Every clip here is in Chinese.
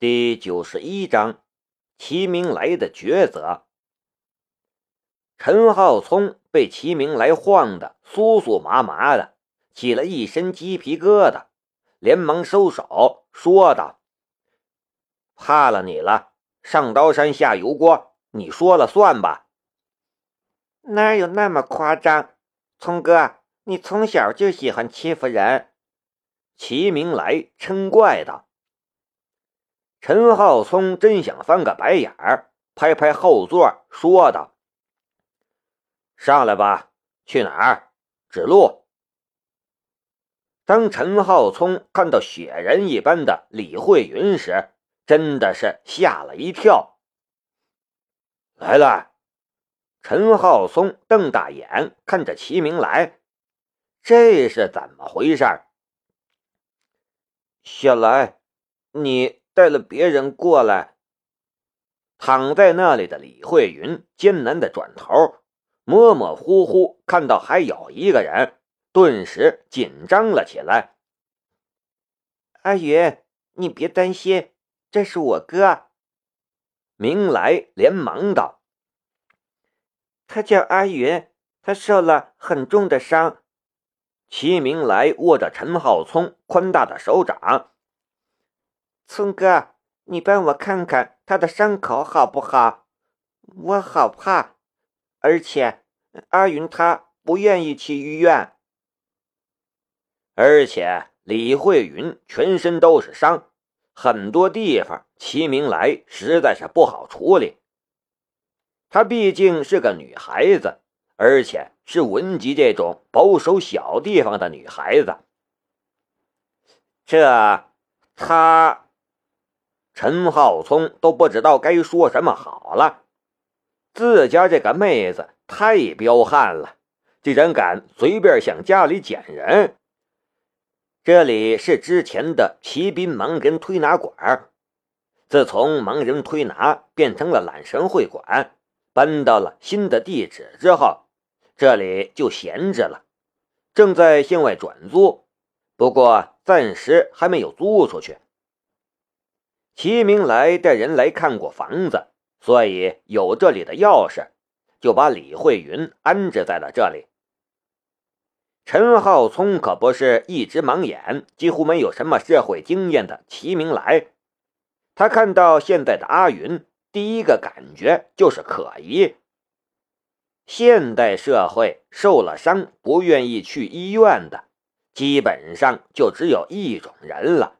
第九十一章，齐明来的抉择。陈浩聪被齐明来晃得酥酥麻麻的，起了一身鸡皮疙瘩，连忙收手，说道：“怕了你了，上刀山下油锅，你说了算吧。”哪有那么夸张？聪哥，你从小就喜欢欺负人。”齐明来嗔怪道。陈浩聪真想翻个白眼儿，拍拍后座，说道：“上来吧，去哪儿？指路。”当陈浩聪看到雪人一般的李慧云时，真的是吓了一跳。来了，陈浩聪瞪大眼看着齐明来，这是怎么回事？小来，你。带了别人过来，躺在那里的李慧云艰难的转头，模模糊糊看到还有一个人，顿时紧张了起来。阿云，你别担心，这是我哥。明来连忙道：“他叫阿云，他受了很重的伤。”齐明来握着陈浩聪宽大的手掌。聪哥，你帮我看看他的伤口好不好？我好怕，而且阿云他不愿意去医院。而且李慧云全身都是伤，很多地方齐明来实在是不好处理。她毕竟是个女孩子，而且是文集这种保守小地方的女孩子。这，她。陈浩聪都不知道该说什么好了，自家这个妹子太彪悍了，竟然敢随便向家里捡人。这里是之前的骑兵盲人推拿馆，自从盲人推拿变成了揽神会馆，搬到了新的地址之后，这里就闲着了，正在向外转租，不过暂时还没有租出去。齐明来带人来看过房子，所以有这里的钥匙，就把李慧云安置在了这里。陈浩聪可不是一直盲眼、几乎没有什么社会经验的齐明来，他看到现在的阿云，第一个感觉就是可疑。现代社会受了伤不愿意去医院的，基本上就只有一种人了。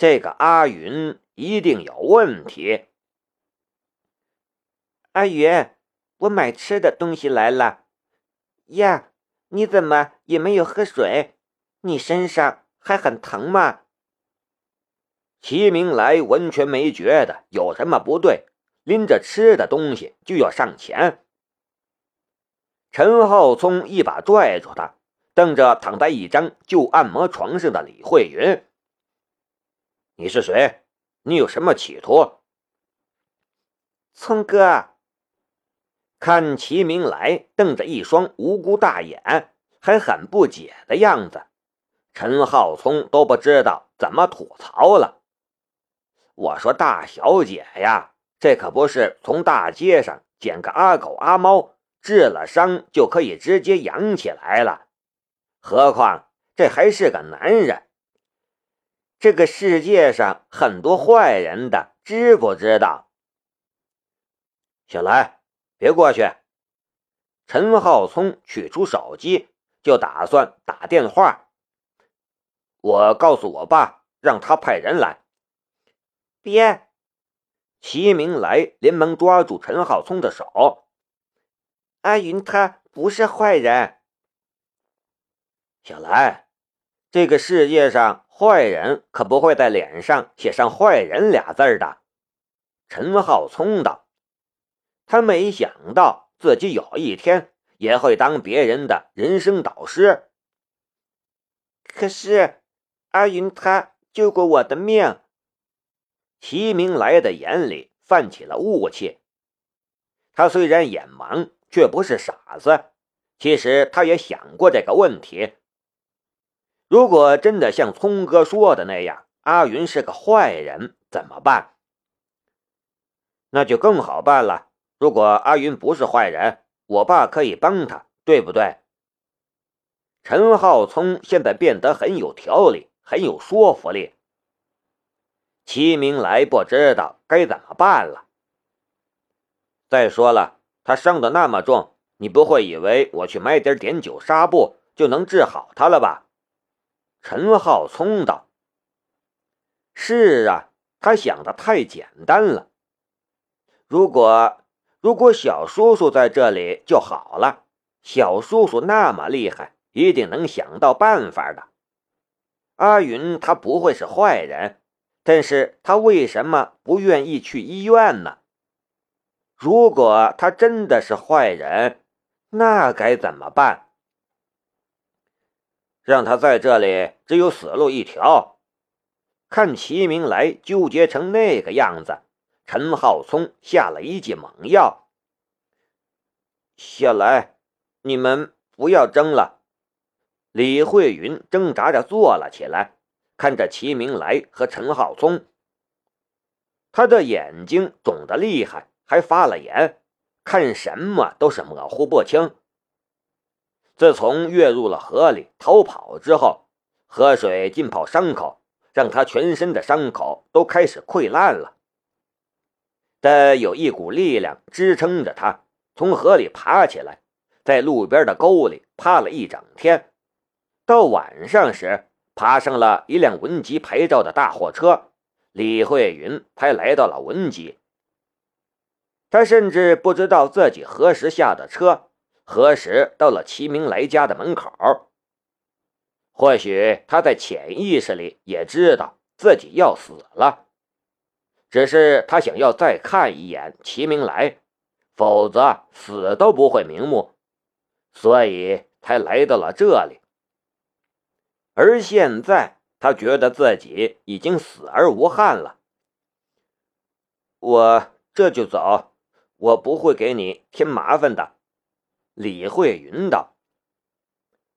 这个阿云一定有问题。阿云，我买吃的东西来了。呀，你怎么也没有喝水？你身上还很疼吗？齐明来完全没觉得有什么不对，拎着吃的东西就要上前。陈浩聪一把拽住他，瞪着躺在一张旧按摩床上的李慧云。你是谁？你有什么企图？聪哥，看齐明来瞪着一双无辜大眼，还很不解的样子，陈浩聪都不知道怎么吐槽了。我说大小姐呀，这可不是从大街上捡个阿狗阿猫，治了伤就可以直接养起来了。何况这还是个男人。这个世界上很多坏人的，知不知道？小来，别过去！陈浩聪取出手机，就打算打电话。我告诉我爸，让他派人来。别！齐明来连忙抓住陈浩聪的手。阿云他不是坏人。小来，这个世界上。坏人可不会在脸上写上“坏人”俩字的。陈浩聪道：“他没想到自己有一天也会当别人的人生导师。可是阿云他救过我的命。”齐明来的眼里泛起了雾气。他虽然眼盲，却不是傻子。其实他也想过这个问题。如果真的像聪哥说的那样，阿云是个坏人，怎么办？那就更好办了。如果阿云不是坏人，我爸可以帮他，对不对？陈浩聪现在变得很有条理，很有说服力。齐明来不知道该怎么办了。再说了，他伤的那么重，你不会以为我去买点碘酒纱布就能治好他了吧？陈浩聪道：“是啊，他想的太简单了。如果如果小叔叔在这里就好了，小叔叔那么厉害。”一定能想到办法的。阿云他不会是坏人，但是他为什么不愿意去医院呢？如果他真的是坏人，那该怎么办？让他在这里只有死路一条。看齐明来纠结成那个样子，陈浩聪下了一剂猛药。小来，你们不要争了。李慧云挣扎着坐了起来，看着齐明来和陈浩聪，他的眼睛肿得厉害，还发了炎，看什么都是模糊不清。自从跃入了河里逃跑之后，河水浸泡伤口，让他全身的伤口都开始溃烂了。但有一股力量支撑着他从河里爬起来，在路边的沟里趴了一整天。到晚上时，爬上了一辆文吉牌照的大货车，李慧云才来到了文吉。他甚至不知道自己何时下的车，何时到了齐明来家的门口。或许他在潜意识里也知道自己要死了，只是他想要再看一眼齐明来，否则死都不会瞑目，所以才来到了这里。而现在，他觉得自己已经死而无憾了。我这就走，我不会给你添麻烦的。”李慧云道。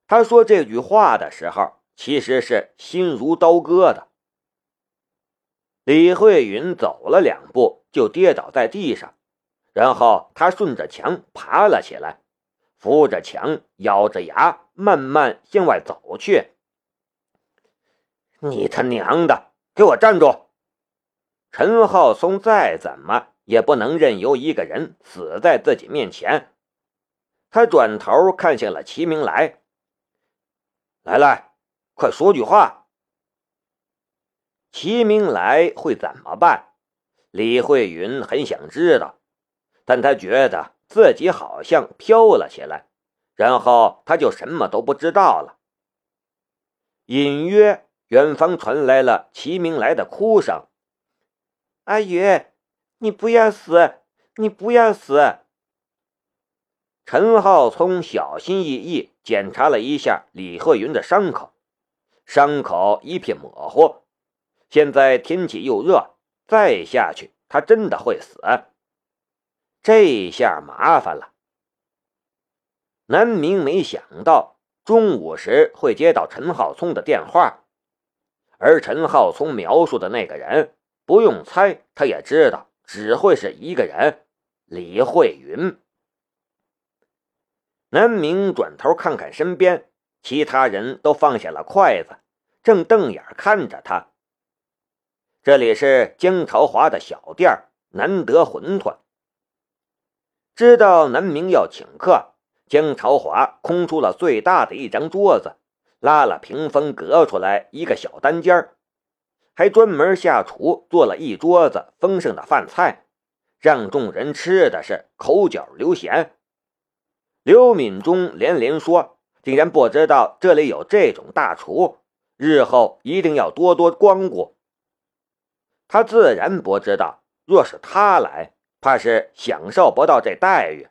他说这句话的时候，其实是心如刀割的。李慧云走了两步，就跌倒在地上，然后他顺着墙爬了起来，扶着墙，咬着牙，慢慢向外走去。你他娘的，给我站住！陈浩松再怎么也不能任由一个人死在自己面前。他转头看向了齐明来，来来，快说句话。齐明来会怎么办？李慧云很想知道，但他觉得自己好像飘了起来，然后他就什么都不知道了。隐约。远方传来了齐明来的哭声：“阿云，你不要死，你不要死！”陈浩聪小心翼翼检查了一下李鹤云的伤口，伤口一片模糊。现在天气又热，再下去他真的会死。这下麻烦了。南明没想到中午时会接到陈浩聪的电话。而陈浩聪描述的那个人，不用猜，他也知道只会是一个人——李慧云。南明转头看看身边，其他人都放下了筷子，正瞪眼看着他。这里是江朝华的小店难得馄饨。知道南明要请客，江朝华空出了最大的一张桌子。拉了屏风隔出来一个小单间还专门下厨做了一桌子丰盛的饭菜，让众人吃的是口角流涎。刘敏忠连连说：“竟然不知道这里有这种大厨，日后一定要多多光顾。”他自然不知道，若是他来，怕是享受不到这待遇。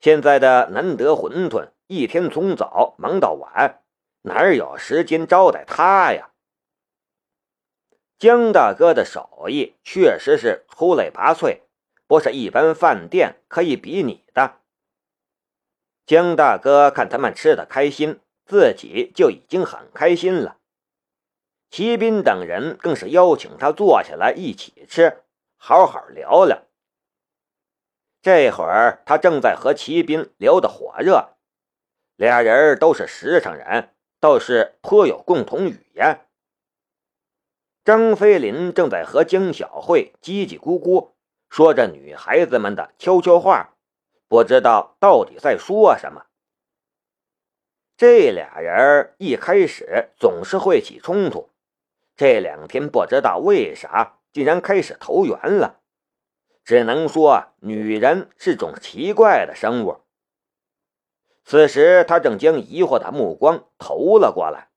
现在的难得馄饨。一天从早忙到晚，哪有时间招待他呀？江大哥的手艺确实是出类拔萃，不是一般饭店可以比拟的。江大哥看他们吃的开心，自己就已经很开心了。齐斌等人更是邀请他坐下来一起吃，好好聊聊。这会儿他正在和齐斌聊得火热，俩人都是实诚人，倒是颇有共同语言。张飞林正在和江小慧叽叽咕咕说着女孩子们的悄悄话，不知道到底在说什么。这俩人一开始总是会起冲突，这两天不知道为啥竟然开始投缘了。只能说女人是种奇怪的生物。此时他正将疑惑的目光投了过来。